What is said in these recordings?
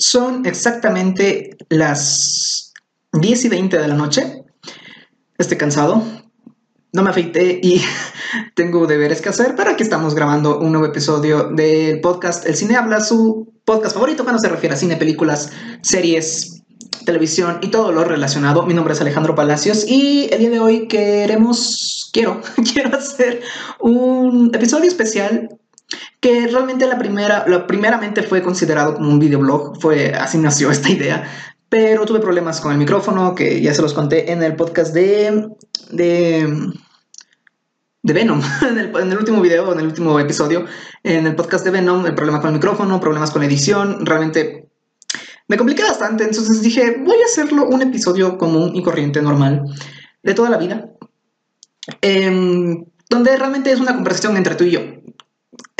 Son exactamente las 10 y 20 de la noche. Estoy cansado. No me afeité y tengo deberes que hacer, pero aquí estamos grabando un nuevo episodio del podcast El Cine Habla, su podcast favorito cuando se refiere a cine, películas, series, televisión y todo lo relacionado. Mi nombre es Alejandro Palacios y el día de hoy queremos, quiero, quiero hacer un episodio especial que realmente la primera, lo primeramente fue considerado como un videoblog, fue así nació esta idea, pero tuve problemas con el micrófono, que ya se los conté en el podcast de, de, Venom, en el, último video, en el último episodio, en el podcast de Venom, el problema con el micrófono, problemas con la edición, realmente me compliqué bastante, entonces dije, voy a hacerlo un episodio común y corriente, normal, de toda la vida, eh, donde realmente es una conversación entre tú y yo.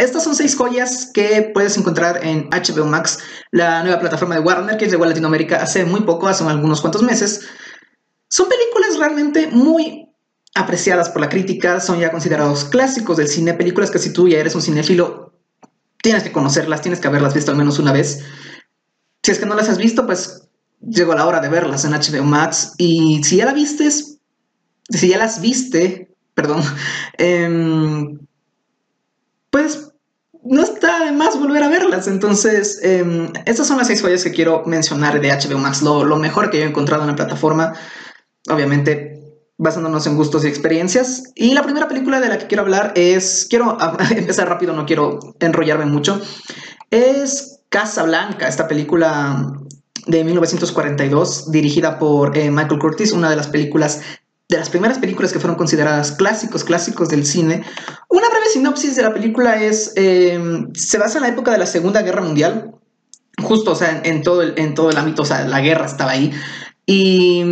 Estas son seis joyas que puedes encontrar en HBO Max, la nueva plataforma de Warner que llegó a Latinoamérica hace muy poco, hace algunos cuantos meses. Son películas realmente muy apreciadas por la crítica, son ya considerados clásicos del cine, películas que si tú ya eres un cinéfilo, tienes que conocerlas, tienes que haberlas visto al menos una vez. Si es que no las has visto, pues llegó la hora de verlas en HBO Max. Y si ya la vistes, si ya las viste, perdón, eh, pues no está de más volver a verlas. Entonces, eh, estas son las seis joyas que quiero mencionar de HBO Max, lo, lo, mejor que yo he encontrado en la plataforma. Obviamente, basándonos en gustos y experiencias. Y la primera película de la que quiero hablar es. Quiero empezar rápido, no quiero enrollarme mucho. Es Casa Blanca, esta película de 1942, dirigida por eh, Michael Curtis, una de las películas de las primeras películas que fueron consideradas clásicos, clásicos del cine. Una breve sinopsis de la película es, eh, se basa en la época de la Segunda Guerra Mundial, justo, o sea, en, todo, el, en todo el ámbito, o sea, la guerra estaba ahí. Y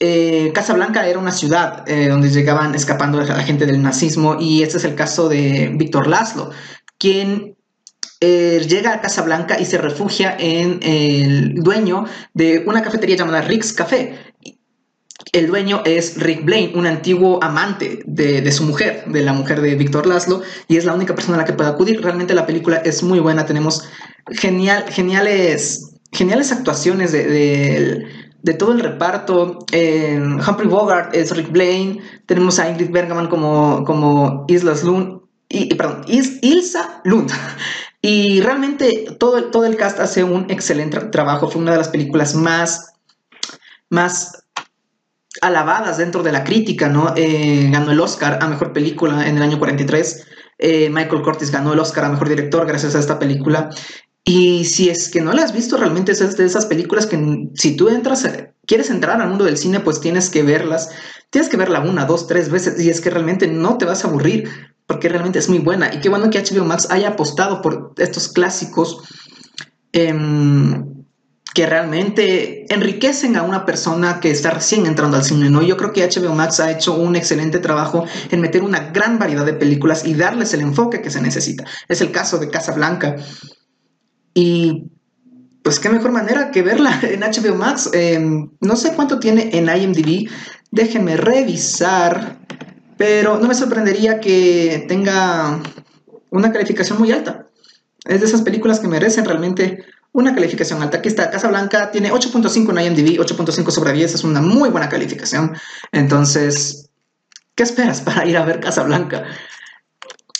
eh, Casablanca era una ciudad eh, donde llegaban escapando la gente del nazismo y este es el caso de Víctor Laszlo, quien eh, llega a Casablanca y se refugia en el dueño de una cafetería llamada Rick's Café. El dueño es Rick Blaine, un antiguo amante de, de, su mujer, de la mujer de Víctor Laszlo, y es la única persona a la que puede acudir. Realmente la película es muy buena, tenemos genial, geniales, geniales actuaciones de, de, todo el reparto. Humphrey Bogart es Rick Blaine, tenemos a Ingrid Bergman como, como Islas Lund, y, perdón, Is, Ilsa Lund. Y realmente todo, todo el cast hace un excelente trabajo, fue una de las películas más, más alabadas dentro de la crítica, ¿no? Eh, ganó el Oscar a Mejor Película en el año 43. Eh, Michael Curtis ganó el Oscar a Mejor Director gracias a esta película. Y si es que no la has visto, realmente es de esas películas que si tú entras, quieres entrar al mundo del cine, pues tienes que verlas. Tienes que verla una, dos, tres veces y es que realmente no te vas a aburrir porque realmente es muy buena. Y qué bueno que HBO Max haya apostado por estos clásicos. Eh, que realmente enriquecen a una persona que está recién entrando al cine, ¿no? Yo creo que HBO Max ha hecho un excelente trabajo en meter una gran variedad de películas y darles el enfoque que se necesita. Es el caso de Casablanca. Y pues qué mejor manera que verla en HBO Max. Eh, no sé cuánto tiene en IMDb, déjenme revisar, pero no me sorprendería que tenga una calificación muy alta. Es de esas películas que merecen realmente una calificación alta. Aquí está, Casa Blanca tiene 8.5 en IMDb, 8.5 sobre 10, es una muy buena calificación. Entonces, ¿qué esperas para ir a ver Casa Blanca?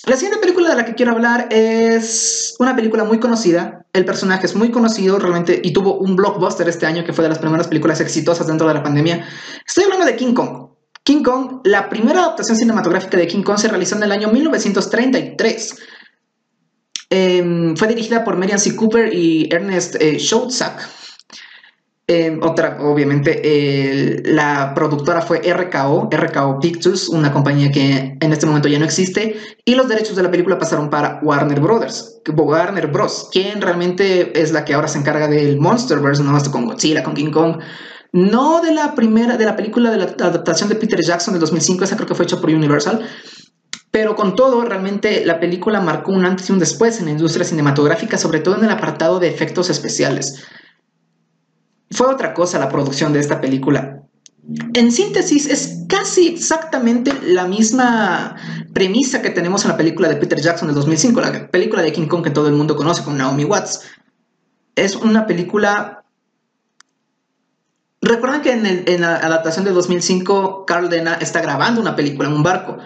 La siguiente película de la que quiero hablar es una película muy conocida. El personaje es muy conocido realmente y tuvo un blockbuster este año que fue de las primeras películas exitosas dentro de la pandemia. Estoy hablando de King Kong. King Kong, la primera adaptación cinematográfica de King Kong se realizó en el año 1933. Eh, fue dirigida por Marian C. Cooper y Ernest eh. Eh, otra, obviamente, la productora fue RKO, RKO Pictures, una compañía que en este momento ya no existe, y los derechos de la película pasaron para Warner Brothers, Warner Bros., quien realmente es la que ahora se encarga del Monsterverse, ¿no? Con Godzilla, con King Kong. No de la primera, de la película de la adaptación de Peter Jackson de 2005, esa creo que fue hecha por Universal, pero con todo, realmente la película marcó un antes y un después en la industria cinematográfica, sobre todo en el apartado de efectos especiales. Fue otra cosa la producción de esta película. En síntesis, es casi exactamente la misma premisa que tenemos en la película de Peter Jackson del 2005, la película de King Kong que todo el mundo conoce con Naomi Watts. es una película... Recuerdan que en, la adaptación de 2005, Carl Dena está grabando una película en un barco.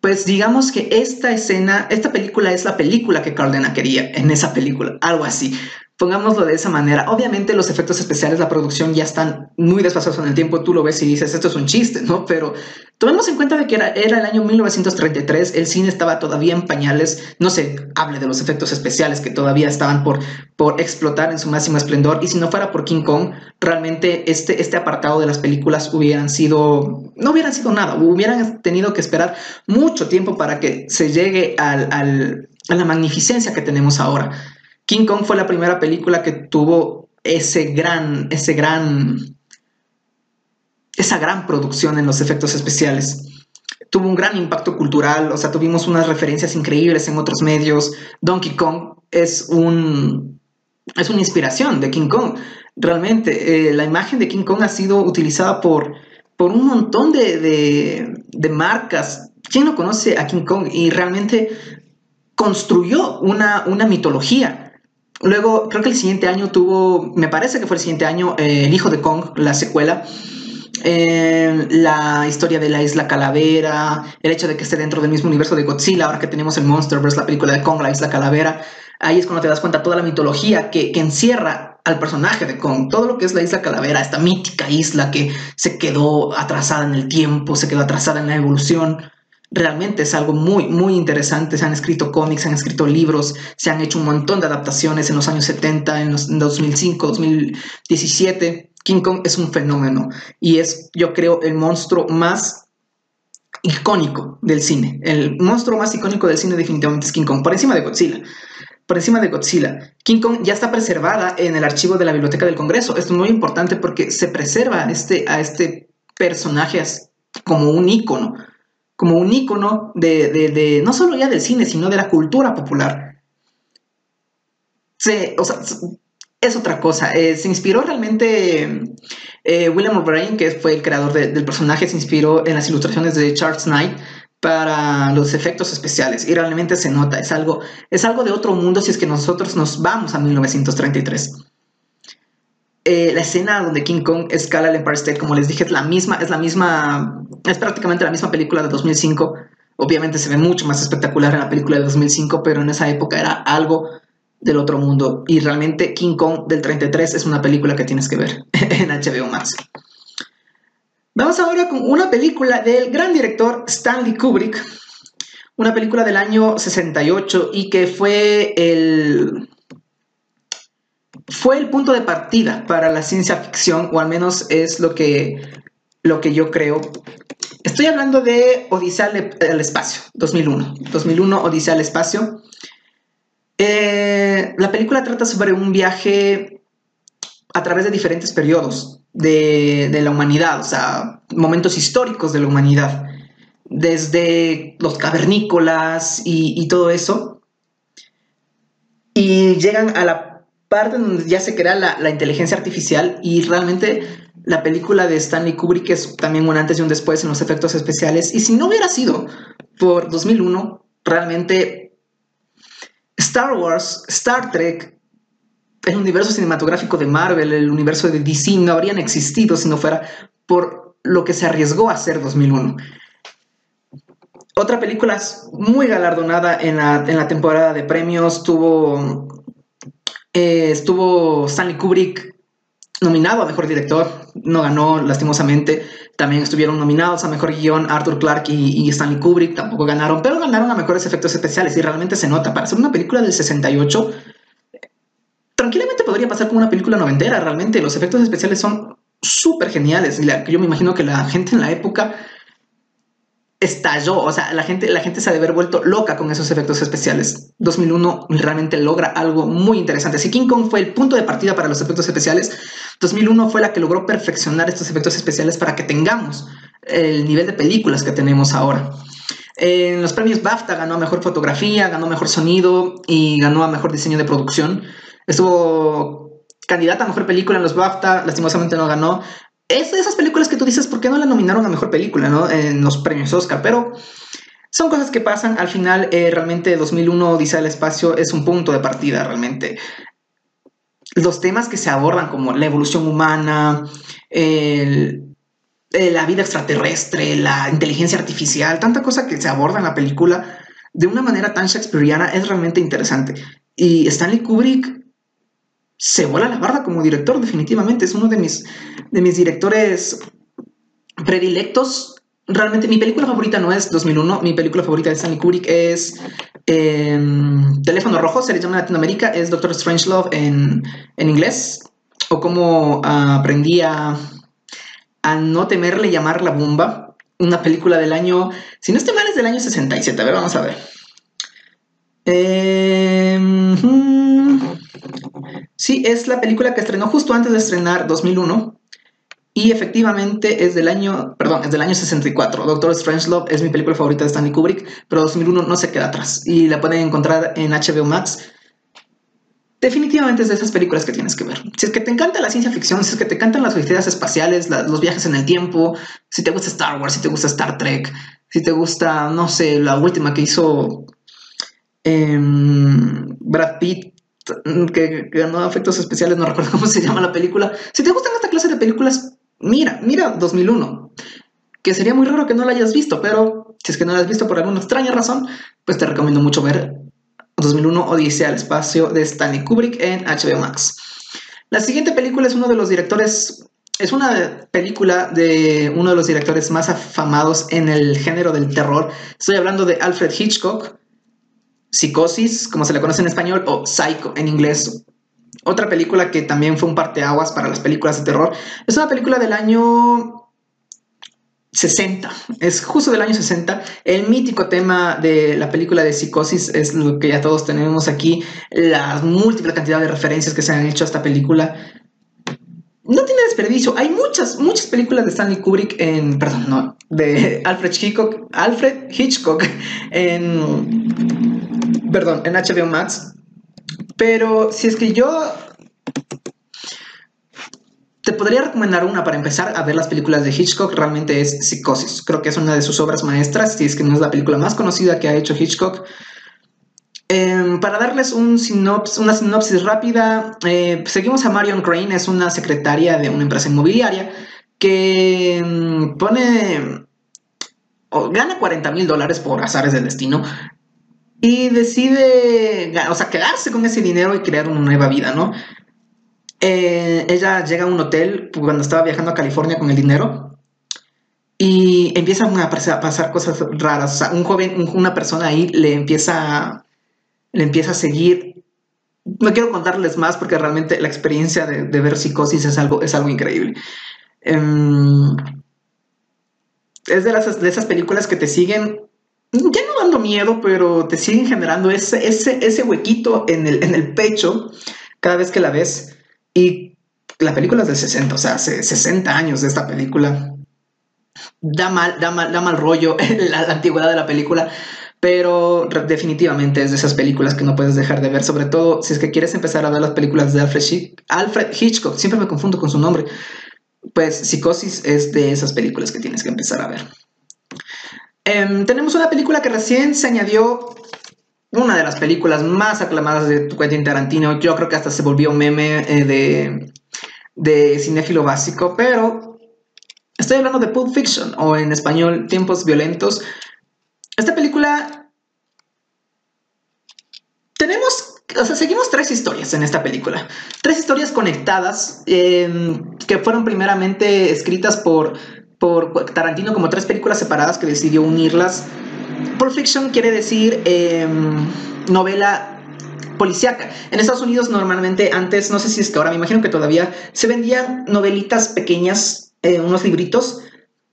Pues digamos que esta escena, esta película es la película que Carl Dena quería en esa película, algo así. Pongámoslo de esa manera. Obviamente los efectos especiales, la producción ya están muy desfasados en el tiempo. Tú lo ves y dices, esto es un chiste, ¿no? Pero tomemos en cuenta de que era, el año 1933, el cine estaba todavía en pañales. No se hable de los efectos especiales que todavía estaban por, por explotar en su máximo esplendor. Y si no fuera por King Kong, realmente este, este apartado de las películas hubieran sido, no hubieran sido nada. Hubieran tenido que esperar mucho tiempo para que se llegue al, a la magnificencia que tenemos ahora. King Kong fue la primera película que tuvo ese gran, ese gran, esa gran producción en los efectos especiales. Tuvo un gran impacto cultural, o sea, tuvimos unas referencias increíbles en otros medios. Donkey Kong es un, es una inspiración de King Kong. Realmente, eh, la imagen de King Kong ha sido utilizada por, por un montón de, de, de marcas. ¿Quién no conoce a King Kong? Y realmente construyó una, una mitología Luego, creo que el siguiente año tuvo, me parece que fue el siguiente año, eh, El Hijo de Kong, la secuela. Eh, la historia de la isla Calavera, el hecho de que esté dentro del mismo universo de Godzilla, ahora que tenemos el Monsterverse, la película de Kong, la isla Calavera, ahí es cuando te das cuenta toda la mitología que, que encierra al personaje de Kong, todo lo que es la isla Calavera, esta mítica isla que se quedó atrasada en el tiempo, se quedó atrasada en la evolución realmente es algo muy, muy interesante. Se han escrito cómics, se han escrito libros, se han hecho un montón de adaptaciones en los años 70, en, los, 2005, 2017. King Kong es un fenómeno y es, yo creo, el monstruo más icónico del cine. El monstruo más icónico del cine definitivamente es King Kong, por encima de Godzilla. Por encima de Godzilla. King Kong ya está preservada en el archivo de la Biblioteca del Congreso. Esto es muy importante porque se preserva a este, a este personaje como un ícono como un ícono de, no solo ya del cine, sino de la cultura popular. Se, o sea, es otra cosa. Eh, se inspiró realmente eh, William O'Brien, que fue el creador del personaje, se inspiró en las ilustraciones de Charles Knight para los efectos especiales y realmente se nota, es algo, es algo de otro mundo si es que nosotros nos vamos a 1933. Eh, la escena donde King Kong escala el Empire State, como les dije, es la misma, es la misma, es prácticamente la misma película de 2005. Obviamente se ve mucho más espectacular en la película de 2005, pero en esa época era algo del otro mundo. Y realmente King Kong del 33 es una película que tienes que ver en HBO Max. Vamos ahora con una película del gran director Stanley Kubrick, una película del año 68 y que fue el fue el punto de partida para la ciencia ficción, o al menos es lo que, lo que yo creo. Estoy hablando de Odisea al Espacio, 2001. 2001, Odisea al Espacio. Eh, la película trata sobre un viaje a través de diferentes periodos de, la humanidad, o sea, momentos históricos de la humanidad, desde los cavernícolas y, y todo eso. Y llegan a la parte donde ya se crea la, inteligencia artificial y realmente la película de Stanley Kubrick es también un antes y un después en los efectos especiales. Y si no hubiera sido por 2001, realmente Star Wars, Star Trek, el universo cinematográfico de Marvel, el universo de DC no habrían existido si no fuera por lo que se arriesgó a hacer 2001. Otra película muy galardonada en la, en la temporada de premios, tuvo eh, estuvo Stanley Kubrick nominado a Mejor Director, no ganó lastimosamente. También estuvieron nominados a Mejor Guión Arthur Clarke y, Stanley Kubrick, tampoco ganaron, pero ganaron a Mejores Efectos Especiales y realmente se nota. Para hacer una película del 68, tranquilamente podría pasar como una película noventera, realmente los efectos especiales son súper geniales. Yo me imagino que la gente en la época estalló, o sea, la gente, la gente se ha de haber vuelto loca con esos efectos especiales. 2001 realmente logra algo muy interesante. Si King Kong fue el punto de partida para los efectos especiales, 2001 fue la que logró perfeccionar estos efectos especiales para que tengamos el nivel de películas que tenemos ahora. En los premios BAFTA ganó a Mejor Fotografía, ganó Mejor Sonido y ganó a Mejor Diseño de Producción. Estuvo candidata a Mejor Película en los BAFTA, lastimosamente no ganó, es de esas películas que tú dices, ¿por qué no la nominaron a mejor película en los premios Oscar? Pero son cosas que pasan. Al final, eh, realmente 2001 Odisea del Espacio es un punto de partida, realmente. los temas que se abordan como la evolución humana, eh, la vida extraterrestre, la inteligencia artificial, tanta cosa que se aborda en la película de una manera tan shakespeariana es realmente interesante. Y Stanley Kubrick se vuela la barda como director, definitivamente. Es uno de mis, de mis directores predilectos. Realmente mi película favorita no es 2001, mi película favorita de Stanley Kubrick es em, Teléfono Rojo, se le llama en Latinoamérica, es Doctor Strangelove en, en inglés, o como aprendí a a no temerle llamar la bomba, una película del año, si no estoy mal es del año 67, a ver, vamos a ver. Em, sí, es la película que estrenó justo antes de estrenar 2001. Y efectivamente es del año, perdón, es del año 64. Doctor Strangelove es mi película favorita de Stanley Kubrick, pero 2001 no se queda atrás. Y la pueden encontrar en HBO Max definitivamente es de esas películas que tienes que ver. Si es que te encanta la ciencia ficción, si es que te encantan las ideas espaciales, los viajes en el tiempo, si te gusta Star Wars, si te gusta Star Trek, si te gusta, no sé, la última que hizo em, Brad Pitt, que, ganó efectos especiales, no recuerdo cómo se llama la película. Si te gustan esta clase de películas, mira, mira 2001. Que sería muy raro que no la hayas visto, pero si es que no la has visto por alguna extraña razón, pues te recomiendo mucho ver 2001 Odisea al espacio de Stanley Kubrick en HBO Max. La siguiente película es uno de los directores, es una película de uno de los directores más afamados en el género del terror. Estoy hablando de Alfred Hitchcock, Psicosis, como se le conoce en español, o Psycho en inglés. Otra película que también fue un parteaguas para las películas de terror. Es una película del año 60, es justo del año 60. El mítico tema de la película de Psicosis es lo que ya todos tenemos aquí, la múltiple cantidad de referencias que se han hecho a esta película. No tiene desperdicio, hay muchas, muchas películas de Stanley Kubrick en, perdón, no, de Alfred Hitchcock, Alfred Hitchcock en, perdón, en HBO Max. Pero si es que yo te podría recomendar una para empezar a ver las películas de Hitchcock, realmente es Psicosis. Creo que es una de sus obras maestras, si es que no es la película más conocida que ha hecho Hitchcock. Em, para darles un una sinopsis rápida, eh, seguimos a Marion Crane, es una secretaria de una empresa inmobiliaria que em, pone, o gana 40 mil dólares por azares del destino y decide, o sea, quedarse con ese dinero y crear una nueva vida, ¿no? Eh, ella llega a un hotel cuando estaba viajando a California con el dinero y empiezan a pasar cosas raras. un joven, una persona ahí le empieza, le empieza a seguir. No quiero contarles más porque realmente la experiencia de, ver psicosis es algo, es algo increíble. Em, es de, las, de esas películas que te siguen, dando miedo, pero te siguen generando ese, ese, ese huequito en el, en el pecho cada vez que la ves. Y la película es de 60, o sea, hace 60 años de esta película. Da mal, da mal, da mal rollo la, antigüedad de la película, pero definitivamente es de esas películas que no puedes dejar de ver, sobre todo si es que quieres empezar a ver las películas de Alfred, Alfred Hitchcock, siempre me confundo con su nombre, pues Psicosis es de esas películas que tienes que empezar a ver. Em, tenemos una película que recién se añadió una de las películas más aclamadas de Quentin Tarantino. Yo creo que hasta se volvió un meme eh, de, de cinéfilo básico, pero estoy hablando de Pulp Fiction o en español Tiempos Violentos. Esta película... Tenemos, o sea, seguimos tres historias en esta película. Tres historias conectadas em, que fueron primeramente escritas por, por Tarantino como tres películas separadas que decidió unirlas Pulp Fiction quiere decir em, novela policíaca. En Estados Unidos normalmente antes, no sé si es que ahora, me imagino que todavía se vendían novelitas pequeñas, eh, unos libritos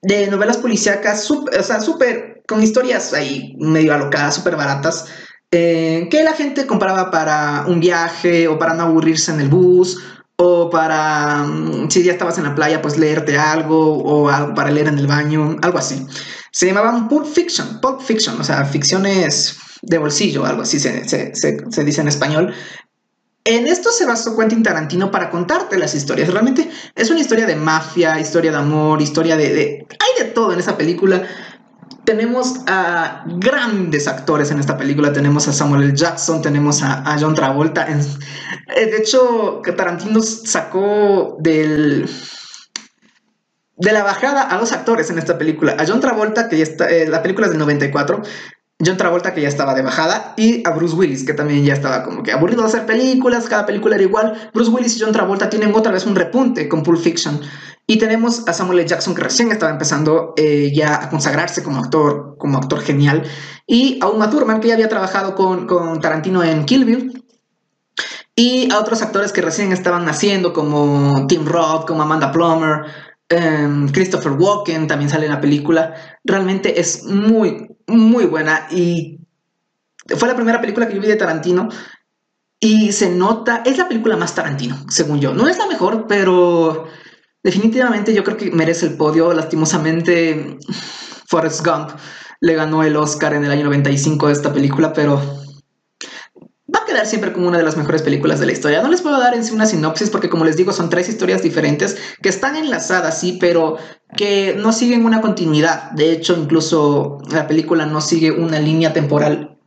de novelas policíacas, o sea, súper, con historias ahí medio alocadas, súper baratas, eh, que la gente compraba para un viaje o para no aburrirse en el bus o para, mm, si ya estabas en la playa, pues leerte algo o algo para leer en el baño, algo así se llamaban Pulp Fiction, Pulp Fiction, o sea, ficciones de bolsillo, algo así se, dice en español. En esto se basó Quentin Tarantino para contarte las historias. Realmente es una historia de mafia, historia de amor, historia de, Hay de todo en esa película. Tenemos a grandes actores en esta película. Tenemos a Samuel L. Jackson, tenemos a, John Travolta. Eh, de hecho, Tarantino sacó del de la bajada a los actores en esta película. A John Travolta, que ya está, eh, la película es del 94, John Travolta que ya estaba de bajada y a Bruce Willis que también ya estaba como que aburrido de hacer películas, cada película era igual. Bruce Willis y John Travolta tienen otra vez un repunte con Pulp Fiction. Y tenemos a Samuel L. Jackson que recién estaba empezando eh, ya a consagrarse como actor, como actor genial. Y a Uma Thurman que ya había trabajado con, con Tarantino en Kill Bill. Y a otros actores que recién estaban naciendo como Tim Roth, como Amanda Plummer, em, Christopher Walken también sale en la película. Realmente es muy, muy buena y fue la primera película que yo vi de Tarantino y se nota, es la película más Tarantino, según yo. No es la mejor, pero definitivamente yo creo que merece el podio. Lastimosamente, Forrest Gump le ganó el Oscar en el año 95 de esta película, pero va a quedar siempre como una de las mejores películas de la historia. No les puedo dar en sí una sinopsis porque como les digo son tres historias diferentes que están enlazadas, sí, pero que no siguen una continuidad. De hecho, incluso la película no sigue una línea temporal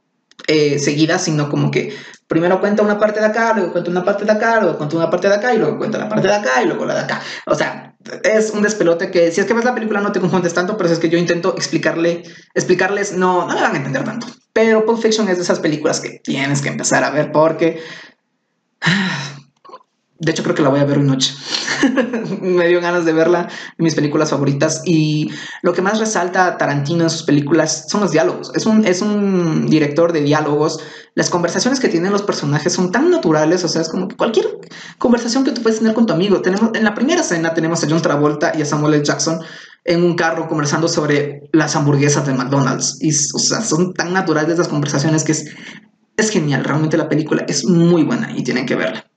eh, seguida, sino como que primero cuenta una parte de acá, luego cuenta una parte de acá, luego cuenta una parte de acá y luego cuenta la parte de acá y luego la de acá. O sea, es un despelote que si es que ves la película no te confundes tanto, pero es que yo intento explicarle, explicarles, no, no me van a entender tanto. Pero Pulp Fiction es de esas películas que tienes que empezar a ver porque... De hecho, creo que la voy a ver una noche. Me dio ganas de verla mis películas favoritas. Y lo que más resalta Tarantino en sus películas son los diálogos. Es un, es un director de diálogos. Las conversaciones que tienen los personajes son tan naturales. O sea, es como que cualquier conversación que tú puedes tener con tu amigo. Tenemos, en la primera escena tenemos a John Travolta y a Samuel L. Jackson en un carro conversando sobre las hamburguesas de McDonald's. Y, o sea, son tan naturales las conversaciones que es, es genial. Realmente la película es muy buena y tienen que verla.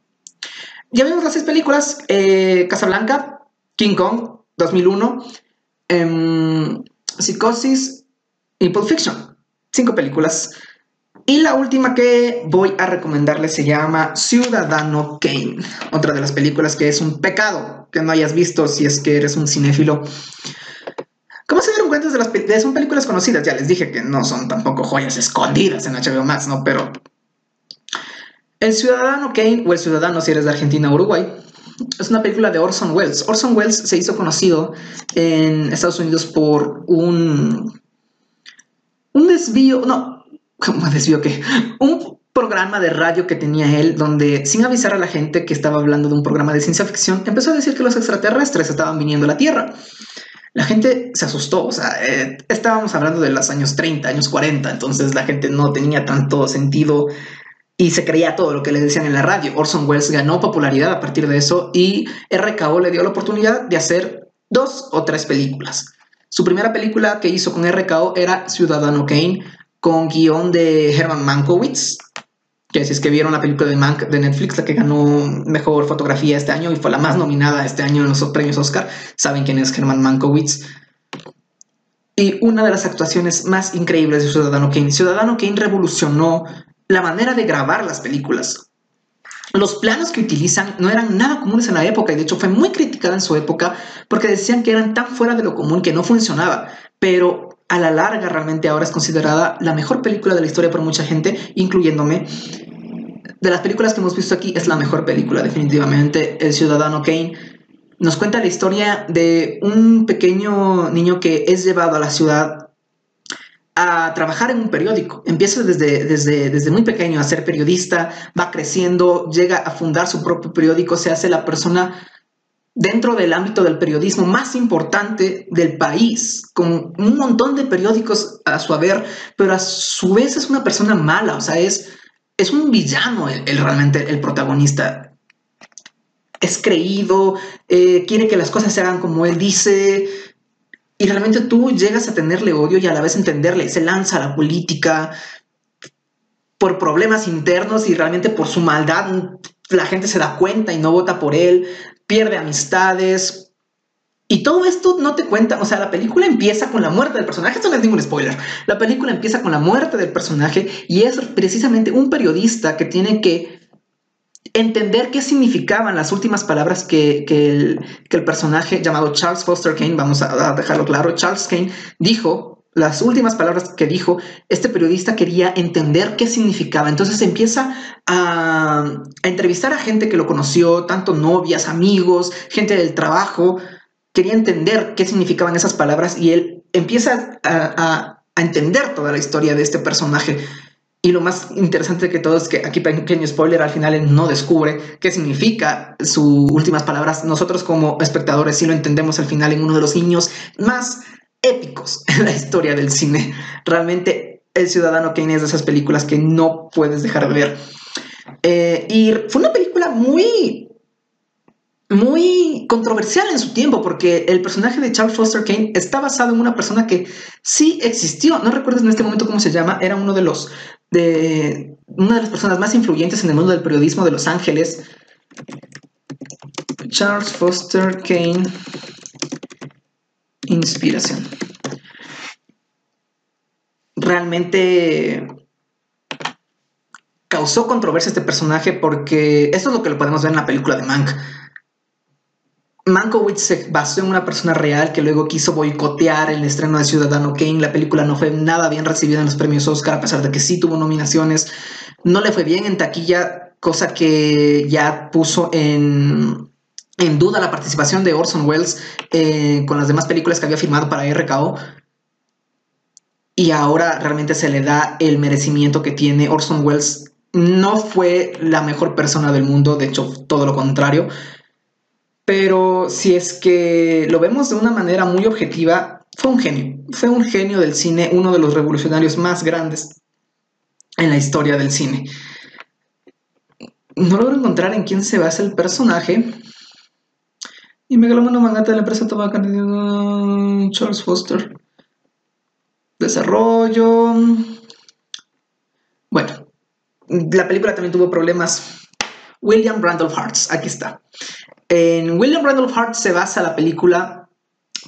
Ya vimos las seis películas: eh, Casablanca, King Kong, 2001, em, Psicosis y Pulp Fiction. Cinco películas. Y la última que voy a recomendarles se llama Ciudadano Kane, otra de las películas que es un pecado que no hayas visto si es que eres un cinéfilo. ¿Cómo se dieron cuenta de las películas? Son películas conocidas, ya les dije que no son tampoco joyas escondidas en HBO Max, ¿no? Pero el Ciudadano Kane, o El Ciudadano si eres de Argentina o Uruguay, es una película de Orson Welles. Orson Welles se hizo conocido en Estados Unidos por un, un desvío, no, ¿cómo desvío qué? Un programa de radio que tenía él donde, sin avisar a la gente que estaba hablando de un programa de ciencia ficción, empezó a decir que los extraterrestres estaban viniendo a la Tierra. La gente se asustó, o sea, eh, estábamos hablando de los años 30, años 40, entonces la gente no tenía tanto sentido y se creía todo lo que le decían en la radio. Orson Welles ganó popularidad a partir de eso y RKO le dio la oportunidad de hacer dos o tres películas. Su primera película que hizo con RKO era Ciudadano Kane, con guion de Herman Mankiewicz, que si es que vieron la película de Mank de Netflix, la que ganó mejor fotografía este año y fue la más nominada este año en los premios Oscar, saben quién es Herman Mankiewicz. Y una de las actuaciones más increíbles de Ciudadano Kane. Ciudadano Kane revolucionó la manera de grabar las películas. Los planos que utilizan no eran nada comunes en la época y de hecho fue muy criticada en su época porque decían que eran tan fuera de lo común que no funcionaba, pero a la larga realmente ahora es considerada la mejor película de la historia por mucha gente, incluyéndome. De las películas que hemos visto aquí es la mejor película definitivamente, El Ciudadano Kane. Nos cuenta la historia de un pequeño niño que es llevado a la ciudad a trabajar en un periódico. Empieza desde, desde, desde muy pequeño a ser periodista, va creciendo, llega a fundar su propio periódico, se hace la persona dentro del ámbito del periodismo más importante del país, con un montón de periódicos a su haber, pero a su vez es una persona mala, o sea, es, es un villano el, realmente el protagonista. Es creído, eh, quiere que las cosas se hagan como él dice, y realmente tú llegas a tenerle odio y a la vez entenderle. Se lanza a la política por problemas internos y realmente por su maldad la gente se da cuenta y no vota por él, pierde amistades. Y todo esto no te cuenta, o sea, la película empieza con la muerte del personaje, esto no es ningún spoiler, la película empieza con la muerte del personaje y es precisamente un periodista que tiene que entender qué significaban las últimas palabras que, el, personaje llamado Charles Foster Kane, vamos a, dejarlo claro, Charles Kane dijo las últimas palabras que dijo, este periodista quería entender qué significaba. Entonces empieza a, entrevistar a gente que lo conoció, tanto novias, amigos, gente del trabajo. Quería entender qué significaban esas palabras y él empieza a, a entender toda la historia de este personaje. Y lo más interesante que todo es que aquí pequeño spoiler, al final él no descubre qué significa sus últimas palabras. Nosotros como espectadores sí lo entendemos al final en uno de los niños más épicos en la historia del cine. Realmente El Ciudadano Kane es de esas películas que no puedes dejar de ver. Eh, y fue una película muy, muy controversial en su tiempo, porque el personaje de Charles Foster Kane está basado en una persona que sí existió. No recuerdo en este momento cómo se llama. Era uno de los de una de las personas más influyentes en el mundo del periodismo de Los Ángeles. Charles Foster Kane inspiración. Realmente causó controversia este personaje porque esto es lo que lo podemos ver en la película de Mank. Mankowitz se basó en una persona real que luego quiso boicotear el estreno de Ciudadano Kane. La película no fue nada bien recibida en los premios Oscar, a pesar de que sí tuvo nominaciones. No le fue bien en taquilla, cosa que ya puso en, en duda la participación de Orson Welles eh, con las demás películas que había firmado para RKO. Y ahora realmente se le da el merecimiento que tiene Orson Welles. No fue la mejor persona del mundo, de hecho, todo lo contrario. Pero si es que lo vemos de una manera muy objetiva, fue un genio. Fue un genio del cine, uno de los revolucionarios más grandes en la historia del cine. No logro encontrar en quién se basa el personaje, y Megalomano Mangata de la empresa tabaca Charles Foster. Desarrollo. Bueno, la película también tuvo problemas. William Randolph Hearts, aquí está. En William Randolph Hearts se basa la película.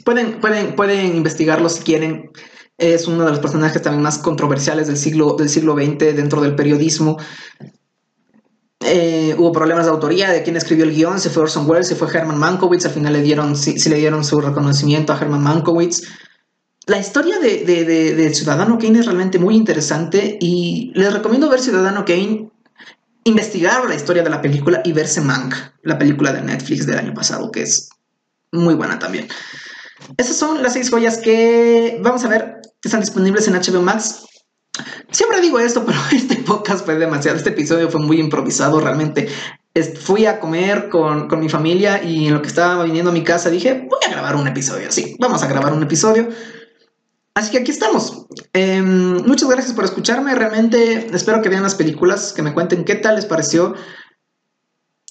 Pueden, pueden, pueden investigarlo si quieren. Es uno de los personajes también más controversiales del siglo, del siglo XX dentro del periodismo. Eh, hubo problemas de autoría de quién escribió el guion, se fue Orson Welles, se fue Herman Mankiewicz, al final le dieron, sí, le dieron su reconocimiento a Herman Mankiewicz. La historia de, Ciudadano Kane es realmente muy interesante y les recomiendo ver Ciudadano Kane, investigar la historia de la película y verse Mank, la película de Netflix del año pasado, que es muy buena también. Esas son las seis joyas que vamos a ver que están disponibles en HBO Max. Siempre digo esto, pero este podcast fue demasiado, este episodio fue muy improvisado realmente. Fui a comer con, mi familia y en lo que estaba viniendo a mi casa dije, voy a grabar un episodio, sí, vamos a grabar un episodio. Así que aquí estamos. Em, muchas gracias por escucharme, realmente espero que vean las películas, que me cuenten qué tal les pareció.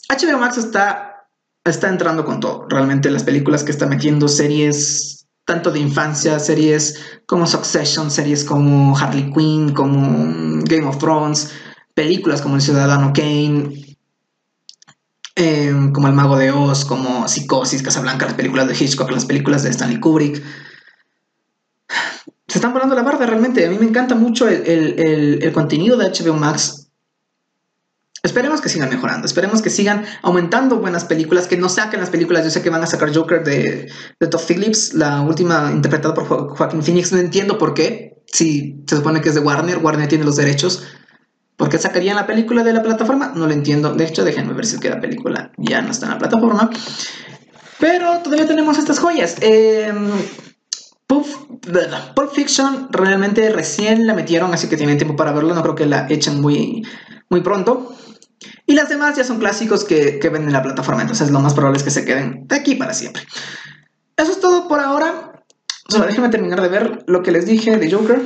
HBO Max está, está entrando con todo, realmente las películas que está metiendo, series tanto de infancia, series como Succession, series como Harley Quinn, como Game of Thrones, películas como El Ciudadano Kane, em, como El Mago de Oz, como Psicosis, Casablanca, las películas de Hitchcock, las películas de Stanley Kubrick. Se están volando la barda realmente. A mí me encanta mucho el contenido de HBO Max Esperemos que sigan mejorando, esperemos que sigan aumentando buenas películas, que no saquen las películas. Yo sé que van a sacar Joker de, de Todd Phillips, la última interpretada por Joaquín Phoenix. No entiendo por qué. Si se supone que es de Warner, Warner tiene los derechos. ¿Por qué sacarían la película de la plataforma? No lo entiendo. De hecho, déjenme ver si es que la película ya no está en la plataforma. Pero todavía tenemos estas joyas. Eh, Pulp, Fiction realmente recién la metieron, así que tienen tiempo para verlo. No creo que la echen muy, muy pronto. Y las demás ya son clásicos que, ven en la plataforma, entonces lo más probable es que se queden de aquí para siempre. Eso es todo por ahora. Solo déjenme terminar de ver lo que les dije de Joker.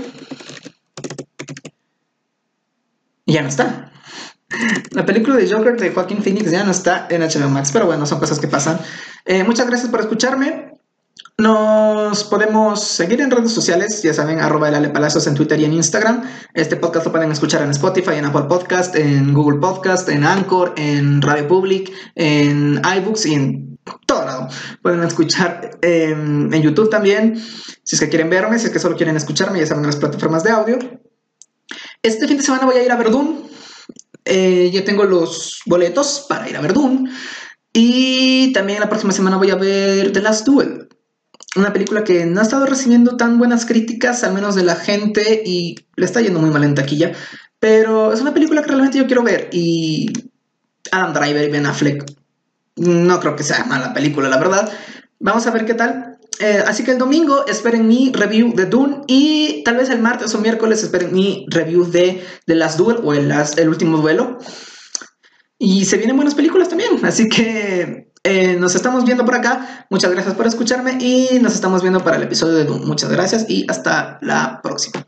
Y ya no está. La película de Joker de Joaquín Phoenix ya no está en HBO Max, pero bueno, son cosas que pasan. Eh, muchas gracias por escucharme. Nos podemos seguir en redes sociales, ya saben, arroba el Palazos en Twitter y en Instagram. Este podcast lo pueden escuchar en Spotify, en Apple Podcast, en Google Podcast, en Anchor, en Radio Public, en iBooks y en todo lado. Pueden escuchar en, YouTube también, si es que quieren verme, si es que solo quieren escucharme, ya saben, en las plataformas de audio. Este fin de semana voy a ir a Verdún. Eh, ya tengo los boletos para ir a Verdún. Y también la próxima semana voy a ver The Last Duel una película que no ha estado recibiendo tan buenas críticas, al menos de la gente, y le está yendo muy mal en taquilla. Pero es una película que realmente yo quiero ver. Y Adam Driver y Ben Affleck, no creo que sea mala película, la verdad. Vamos a ver qué tal. Eh, así que el domingo esperen mi review de Dune y tal vez el martes o miércoles esperen mi review de The Last Duel o el, el último duelo. Y se vienen buenas películas también, así que eh, nos estamos viendo por acá. Muchas gracias por escucharme y nos estamos viendo para el episodio de Doom. Muchas gracias y hasta la próxima.